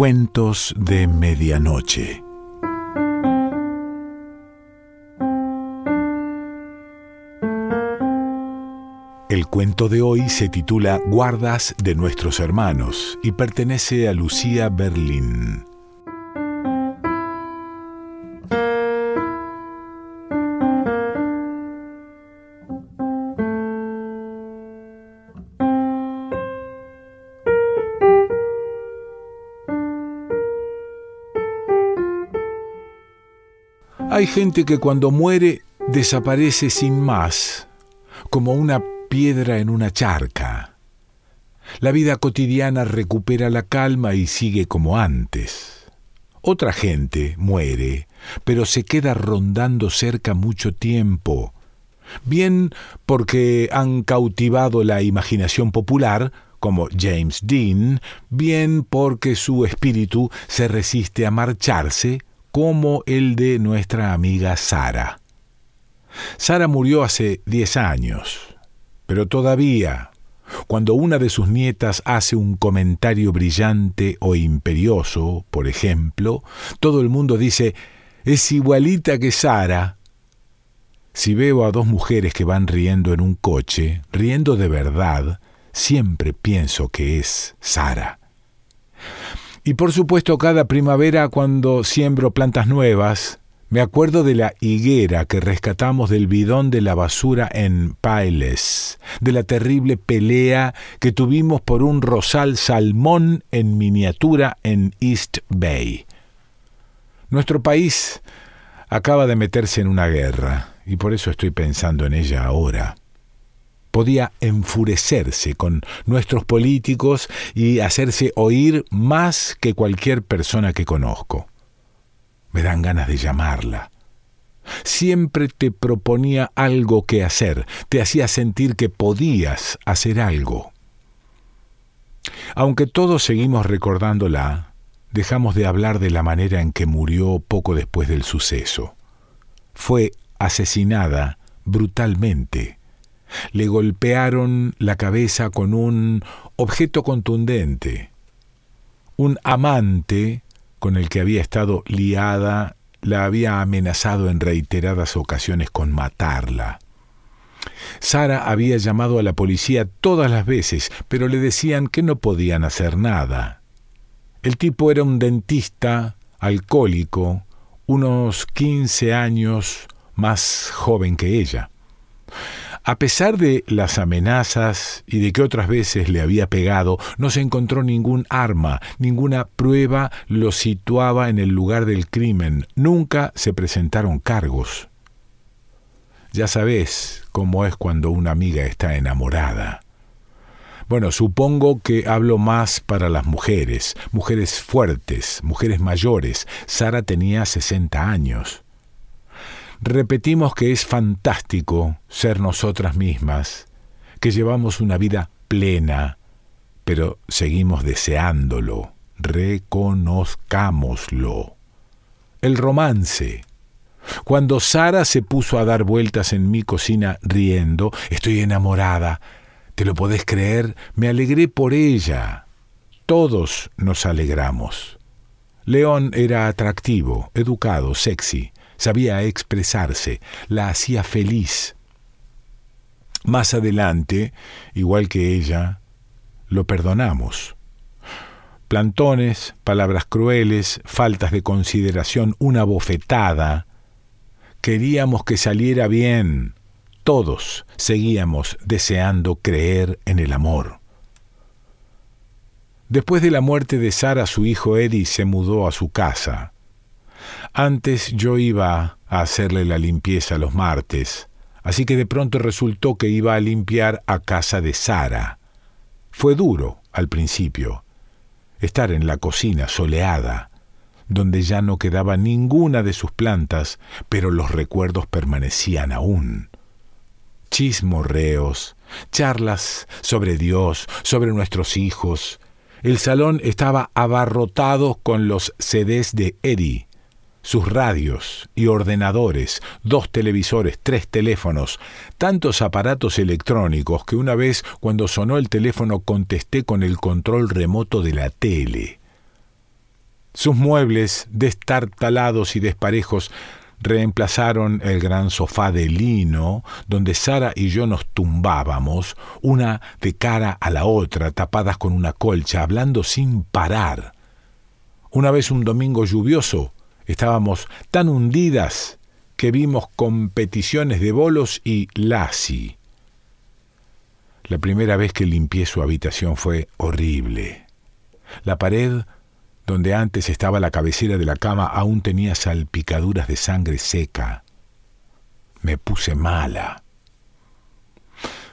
Cuentos de Medianoche. El cuento de hoy se titula Guardas de nuestros hermanos y pertenece a Lucía Berlín. Hay gente que cuando muere desaparece sin más, como una piedra en una charca. La vida cotidiana recupera la calma y sigue como antes. Otra gente muere, pero se queda rondando cerca mucho tiempo, bien porque han cautivado la imaginación popular, como James Dean, bien porque su espíritu se resiste a marcharse, como el de nuestra amiga Sara. Sara murió hace diez años, pero todavía, cuando una de sus nietas hace un comentario brillante o imperioso, por ejemplo, todo el mundo dice, es igualita que Sara. Si veo a dos mujeres que van riendo en un coche, riendo de verdad, siempre pienso que es Sara. Y por supuesto cada primavera cuando siembro plantas nuevas, me acuerdo de la higuera que rescatamos del bidón de la basura en Pailes, de la terrible pelea que tuvimos por un rosal salmón en miniatura en East Bay. Nuestro país acaba de meterse en una guerra, y por eso estoy pensando en ella ahora podía enfurecerse con nuestros políticos y hacerse oír más que cualquier persona que conozco. Me dan ganas de llamarla. Siempre te proponía algo que hacer, te hacía sentir que podías hacer algo. Aunque todos seguimos recordándola, dejamos de hablar de la manera en que murió poco después del suceso. Fue asesinada brutalmente le golpearon la cabeza con un objeto contundente. Un amante con el que había estado liada la había amenazado en reiteradas ocasiones con matarla. Sara había llamado a la policía todas las veces, pero le decían que no podían hacer nada. El tipo era un dentista, alcohólico, unos quince años más joven que ella. A pesar de las amenazas y de que otras veces le había pegado, no se encontró ningún arma, ninguna prueba lo situaba en el lugar del crimen, nunca se presentaron cargos. Ya sabes cómo es cuando una amiga está enamorada. Bueno, supongo que hablo más para las mujeres, mujeres fuertes, mujeres mayores. Sara tenía 60 años. Repetimos que es fantástico ser nosotras mismas, que llevamos una vida plena, pero seguimos deseándolo, reconozcámoslo. El romance. Cuando Sara se puso a dar vueltas en mi cocina riendo, estoy enamorada. ¿Te lo podés creer? Me alegré por ella. Todos nos alegramos. León era atractivo, educado, sexy sabía expresarse, la hacía feliz. Más adelante, igual que ella, lo perdonamos. Plantones, palabras crueles, faltas de consideración, una bofetada. Queríamos que saliera bien. Todos seguíamos deseando creer en el amor. Después de la muerte de Sara, su hijo Eddie se mudó a su casa. Antes yo iba a hacerle la limpieza los martes, así que de pronto resultó que iba a limpiar a casa de Sara. Fue duro al principio, estar en la cocina soleada, donde ya no quedaba ninguna de sus plantas, pero los recuerdos permanecían aún. Chismorreos, charlas sobre Dios, sobre nuestros hijos. El salón estaba abarrotado con los CDs de Eddie, sus radios y ordenadores, dos televisores, tres teléfonos, tantos aparatos electrónicos que una vez cuando sonó el teléfono contesté con el control remoto de la tele. Sus muebles, destartalados y desparejos, reemplazaron el gran sofá de lino donde Sara y yo nos tumbábamos, una de cara a la otra, tapadas con una colcha, hablando sin parar. Una vez un domingo lluvioso, estábamos tan hundidas que vimos competiciones de bolos y lassi. La primera vez que limpié su habitación fue horrible. La pared donde antes estaba la cabecera de la cama, aún tenía salpicaduras de sangre seca. Me puse mala.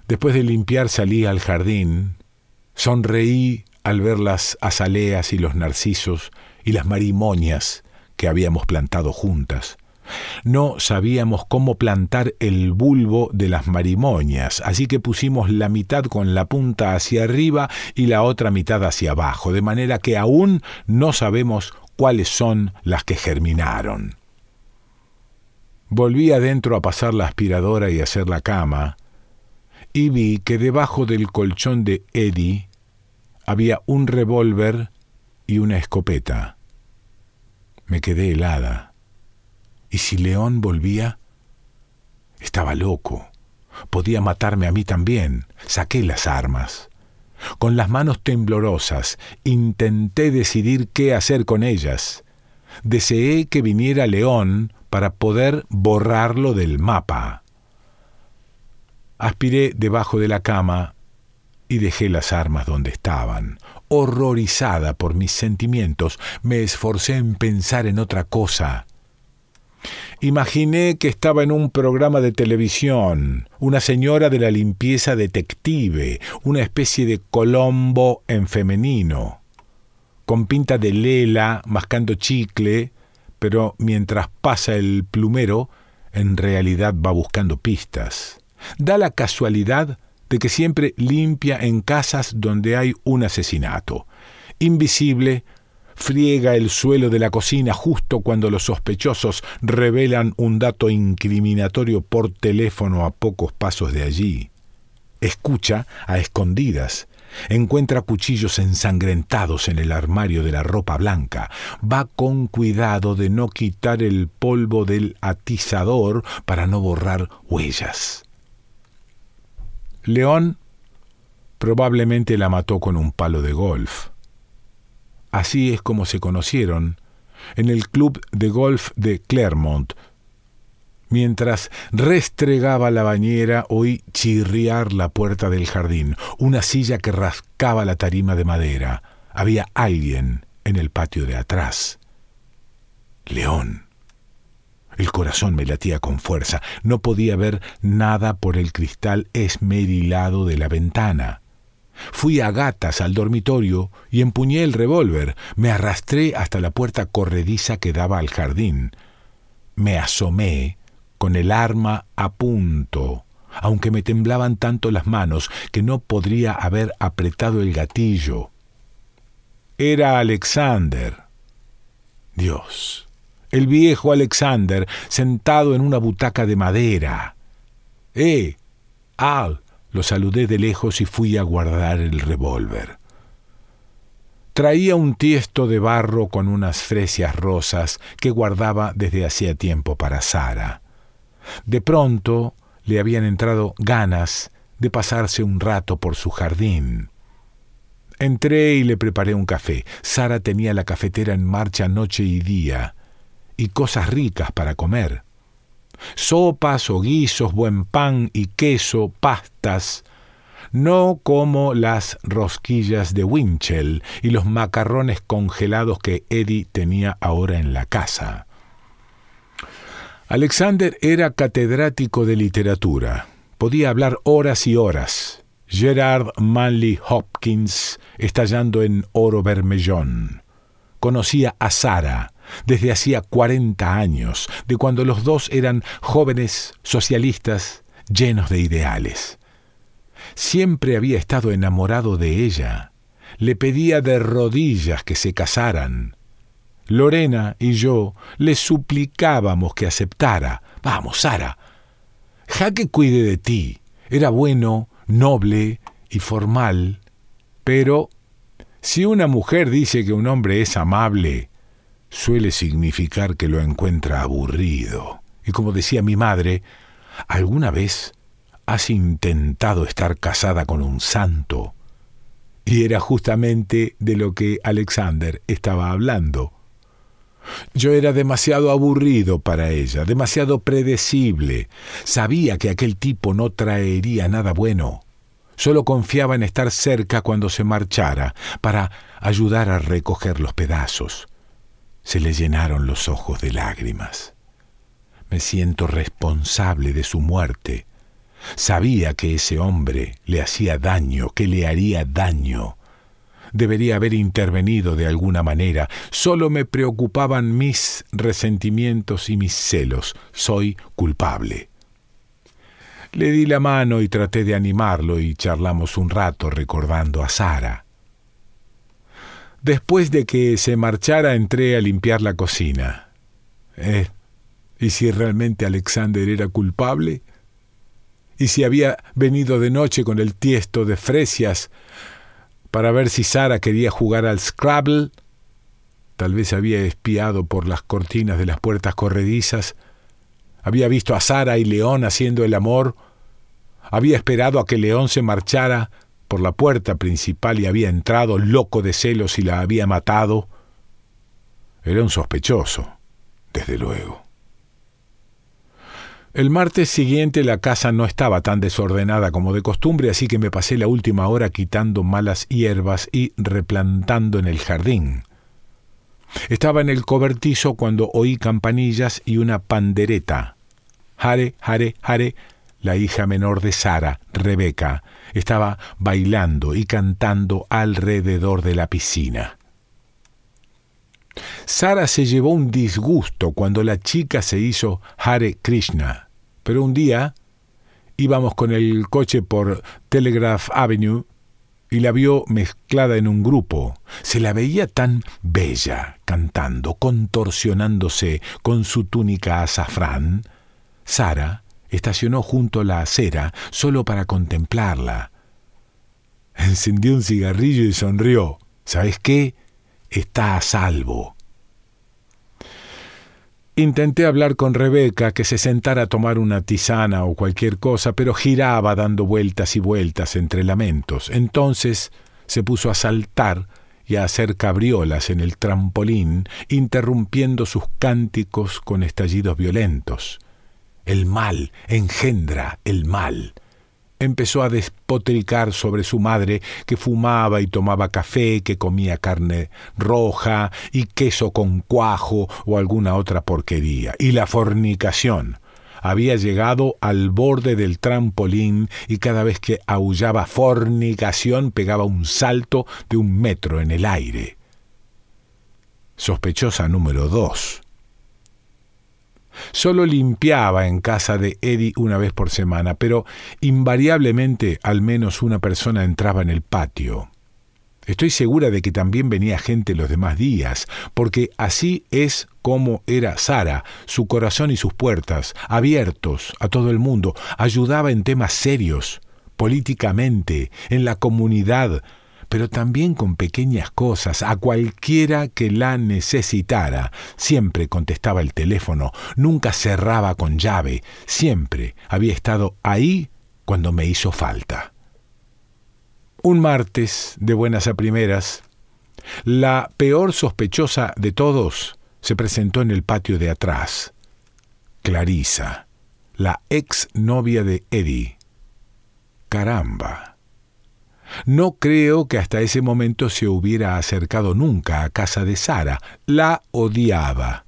Después de limpiar salí al jardín, sonreí al ver las azaleas y los narcisos y las marimonias que habíamos plantado juntas. No sabíamos cómo plantar el bulbo de las marimonias, así que pusimos la mitad con la punta hacia arriba y la otra mitad hacia abajo, de manera que aún no sabemos cuáles son las que germinaron. Volví adentro a pasar la aspiradora y hacer la cama, y vi que debajo del colchón de Eddie había un revólver y una escopeta. Me quedé helada. ¿Y si León volvía? Estaba loco. Podía matarme a mí también. Saqué las armas. Con las manos temblorosas intenté decidir qué hacer con ellas. Deseé que viniera León para poder borrarlo del mapa. Aspiré debajo de la cama y dejé las armas donde estaban. Horrorizada por mis sentimientos, me esforcé en pensar en otra cosa. Imaginé que estaba en un programa de televisión, una señora de la limpieza detective, una especie de Colombo en femenino, con pinta de lela, mascando chicle, pero mientras pasa el plumero, en realidad va buscando pistas. Da la casualidad de que siempre limpia en casas donde hay un asesinato. Invisible, friega el suelo de la cocina justo cuando los sospechosos revelan un dato incriminatorio por teléfono a pocos pasos de allí. Escucha a escondidas. Encuentra cuchillos ensangrentados en el armario de la ropa blanca. Va con cuidado de no quitar el polvo del atizador para no borrar huellas. León probablemente la mató con un palo de golf. Así es como se conocieron en el club de golf de Clermont. Mientras restregaba la bañera, oí chirriar la puerta del jardín, una silla que rascaba la tarima de madera. Había alguien en el patio de atrás. León. El corazón me latía con fuerza. No podía ver nada por el cristal esmerilado de la ventana. Fui a gatas al dormitorio y empuñé el revólver. Me arrastré hasta la puerta corrediza que daba al jardín. Me asomé con el arma a punto, aunque me temblaban tanto las manos que no podría haber apretado el gatillo. Era Alexander. Dios, el viejo Alexander, sentado en una butaca de madera. ¡Eh! Al, lo saludé de lejos y fui a guardar el revólver. Traía un tiesto de barro con unas fresias rosas que guardaba desde hacía tiempo para Sara. De pronto le habían entrado ganas de pasarse un rato por su jardín. Entré y le preparé un café. Sara tenía la cafetera en marcha noche y día, y cosas ricas para comer sopas o guisos, buen pan y queso, pastas, no como las rosquillas de Winchell y los macarrones congelados que Eddie tenía ahora en la casa. Alexander era catedrático de literatura. Podía hablar horas y horas. Gerard Manley Hopkins estallando en oro bermellón. Conocía a Sara, desde hacía cuarenta años, de cuando los dos eran jóvenes socialistas llenos de ideales. Siempre había estado enamorado de ella. Le pedía de rodillas que se casaran. Lorena y yo le suplicábamos que aceptara. Vamos, Sara. Jaque cuide de ti. Era bueno, noble y formal. Pero si una mujer dice que un hombre es amable, suele significar que lo encuentra aburrido. Y como decía mi madre, ¿alguna vez has intentado estar casada con un santo? Y era justamente de lo que Alexander estaba hablando. Yo era demasiado aburrido para ella, demasiado predecible. Sabía que aquel tipo no traería nada bueno. Solo confiaba en estar cerca cuando se marchara, para ayudar a recoger los pedazos. Se le llenaron los ojos de lágrimas. Me siento responsable de su muerte. Sabía que ese hombre le hacía daño, que le haría daño. Debería haber intervenido de alguna manera. Solo me preocupaban mis resentimientos y mis celos. Soy culpable. Le di la mano y traté de animarlo y charlamos un rato recordando a Sara. Después de que se marchara entré a limpiar la cocina. ¿Eh? ¿Y si realmente Alexander era culpable? ¿Y si había venido de noche con el tiesto de fresias para ver si Sara quería jugar al Scrabble? Tal vez había espiado por las cortinas de las puertas corredizas, había visto a Sara y León haciendo el amor, había esperado a que León se marchara por la puerta principal y había entrado loco de celos y la había matado. Era un sospechoso, desde luego. El martes siguiente la casa no estaba tan desordenada como de costumbre, así que me pasé la última hora quitando malas hierbas y replantando en el jardín. Estaba en el cobertizo cuando oí campanillas y una pandereta. Jare, jare, jare, la hija menor de Sara, Rebeca, estaba bailando y cantando alrededor de la piscina. Sara se llevó un disgusto cuando la chica se hizo Hare Krishna. Pero un día íbamos con el coche por Telegraph Avenue y la vio mezclada en un grupo. Se la veía tan bella, cantando, contorsionándose con su túnica azafrán. Sara estacionó junto a la acera solo para contemplarla. Encendió un cigarrillo y sonrió. ¿Sabes qué? Está a salvo. Intenté hablar con Rebeca que se sentara a tomar una tisana o cualquier cosa, pero giraba dando vueltas y vueltas entre lamentos. Entonces se puso a saltar y a hacer cabriolas en el trampolín, interrumpiendo sus cánticos con estallidos violentos. El mal engendra el mal empezó a despotricar sobre su madre, que fumaba y tomaba café, que comía carne roja y queso con cuajo o alguna otra porquería. Y la fornicación. Había llegado al borde del trampolín y cada vez que aullaba fornicación pegaba un salto de un metro en el aire. Sospechosa número dos. Solo limpiaba en casa de Eddie una vez por semana, pero invariablemente al menos una persona entraba en el patio. Estoy segura de que también venía gente los demás días, porque así es como era Sara, su corazón y sus puertas, abiertos a todo el mundo, ayudaba en temas serios, políticamente, en la comunidad, pero también con pequeñas cosas, a cualquiera que la necesitara. Siempre contestaba el teléfono, nunca cerraba con llave, siempre había estado ahí cuando me hizo falta. Un martes, de buenas a primeras, la peor sospechosa de todos se presentó en el patio de atrás. Clarisa, la ex novia de Eddie. Caramba. No creo que hasta ese momento se hubiera acercado nunca a casa de Sara. La odiaba.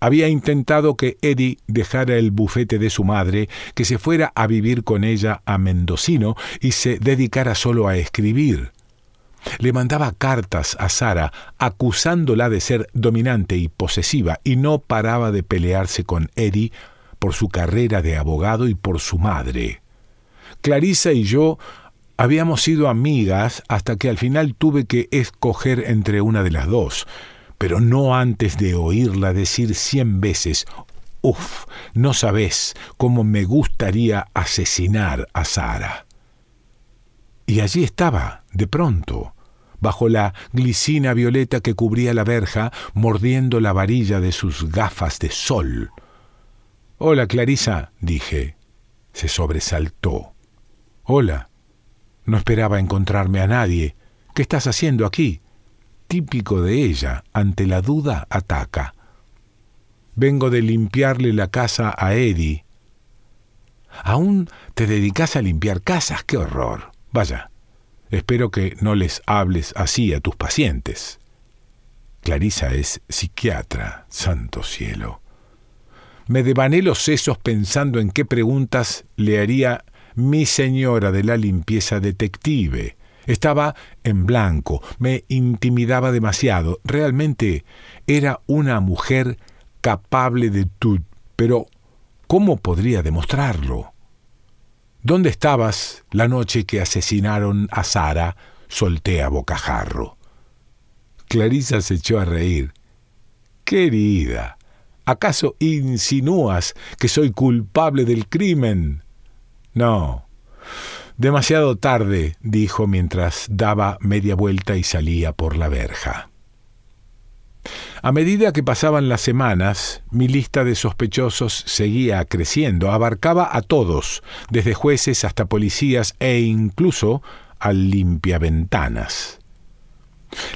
Había intentado que Eddie dejara el bufete de su madre, que se fuera a vivir con ella a Mendocino y se dedicara solo a escribir. Le mandaba cartas a Sara acusándola de ser dominante y posesiva y no paraba de pelearse con Eddie por su carrera de abogado y por su madre. Clarisa y yo Habíamos sido amigas hasta que al final tuve que escoger entre una de las dos, pero no antes de oírla decir cien veces, Uf, no sabes cómo me gustaría asesinar a Sara. Y allí estaba, de pronto, bajo la glicina violeta que cubría la verja, mordiendo la varilla de sus gafas de sol. Hola, Clarisa, dije. Se sobresaltó. Hola. No esperaba encontrarme a nadie. ¿Qué estás haciendo aquí? Típico de ella, ante la duda ataca. Vengo de limpiarle la casa a Eddie. ¿Aún te dedicas a limpiar casas? ¡Qué horror! Vaya, espero que no les hables así a tus pacientes. Clarisa es psiquiatra, santo cielo. Me devané los sesos pensando en qué preguntas le haría mi señora de la limpieza detective. Estaba en blanco, me intimidaba demasiado. Realmente era una mujer capable de tout, pero ¿cómo podría demostrarlo? ¿Dónde estabas la noche que asesinaron a Sara? solté a bocajarro. Clarisa se echó a reír. Querida, ¿acaso insinúas que soy culpable del crimen? No. Demasiado tarde, dijo mientras daba media vuelta y salía por la verja. A medida que pasaban las semanas, mi lista de sospechosos seguía creciendo, abarcaba a todos, desde jueces hasta policías e incluso al limpiaventanas.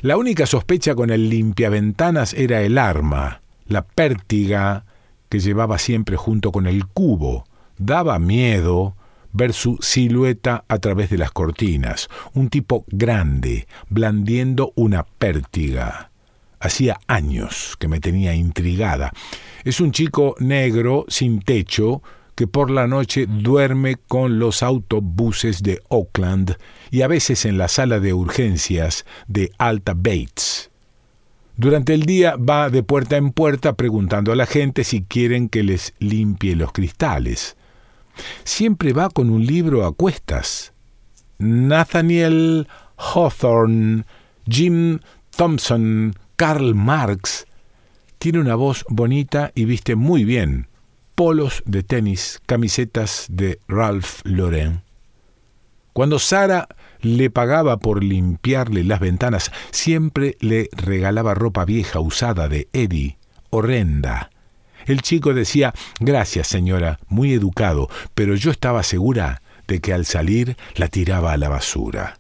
La única sospecha con el limpiaventanas era el arma, la pértiga que llevaba siempre junto con el cubo. Daba miedo ver su silueta a través de las cortinas, un tipo grande, blandiendo una pértiga. Hacía años que me tenía intrigada. Es un chico negro, sin techo, que por la noche duerme con los autobuses de Oakland y a veces en la sala de urgencias de Alta Bates. Durante el día va de puerta en puerta preguntando a la gente si quieren que les limpie los cristales siempre va con un libro a cuestas. Nathaniel Hawthorne, Jim Thompson, Karl Marx. Tiene una voz bonita y viste muy bien. Polos de tenis, camisetas de Ralph Lauren. Cuando Sara le pagaba por limpiarle las ventanas, siempre le regalaba ropa vieja usada de Eddie, horrenda, el chico decía, gracias señora, muy educado, pero yo estaba segura de que al salir la tiraba a la basura.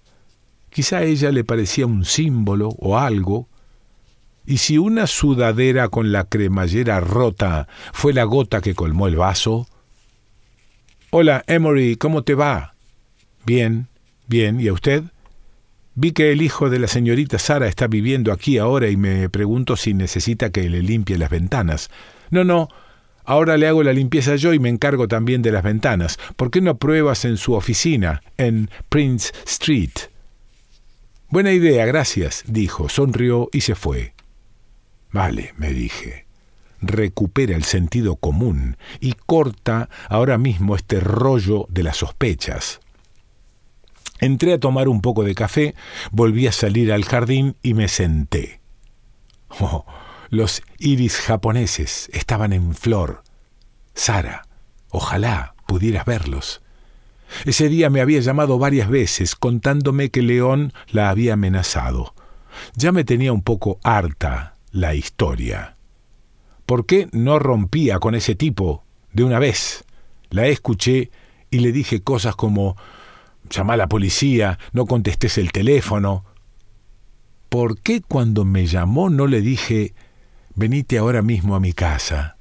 Quizá a ella le parecía un símbolo o algo, y si una sudadera con la cremallera rota fue la gota que colmó el vaso. Hola, Emory, ¿cómo te va? Bien, bien, ¿y a usted? Vi que el hijo de la señorita Sara está viviendo aquí ahora y me pregunto si necesita que le limpie las ventanas. No, no, ahora le hago la limpieza yo y me encargo también de las ventanas. ¿Por qué no pruebas en su oficina, en Prince Street? Buena idea, gracias, dijo, sonrió y se fue. Vale, me dije. Recupera el sentido común y corta ahora mismo este rollo de las sospechas. Entré a tomar un poco de café, volví a salir al jardín y me senté. Oh, los iris japoneses estaban en flor. Sara, ojalá pudieras verlos. Ese día me había llamado varias veces contándome que León la había amenazado. Ya me tenía un poco harta la historia. ¿Por qué no rompía con ese tipo de una vez? La escuché y le dije cosas como llama a la policía, no contestes el teléfono. ¿Por qué cuando me llamó no le dije venite ahora mismo a mi casa.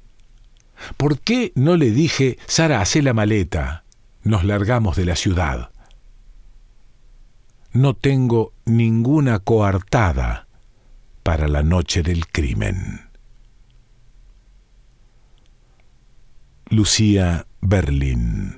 ¿Por qué no le dije, Sara, hacé la maleta? Nos largamos de la ciudad. No tengo ninguna coartada para la noche del crimen. Lucía Berlín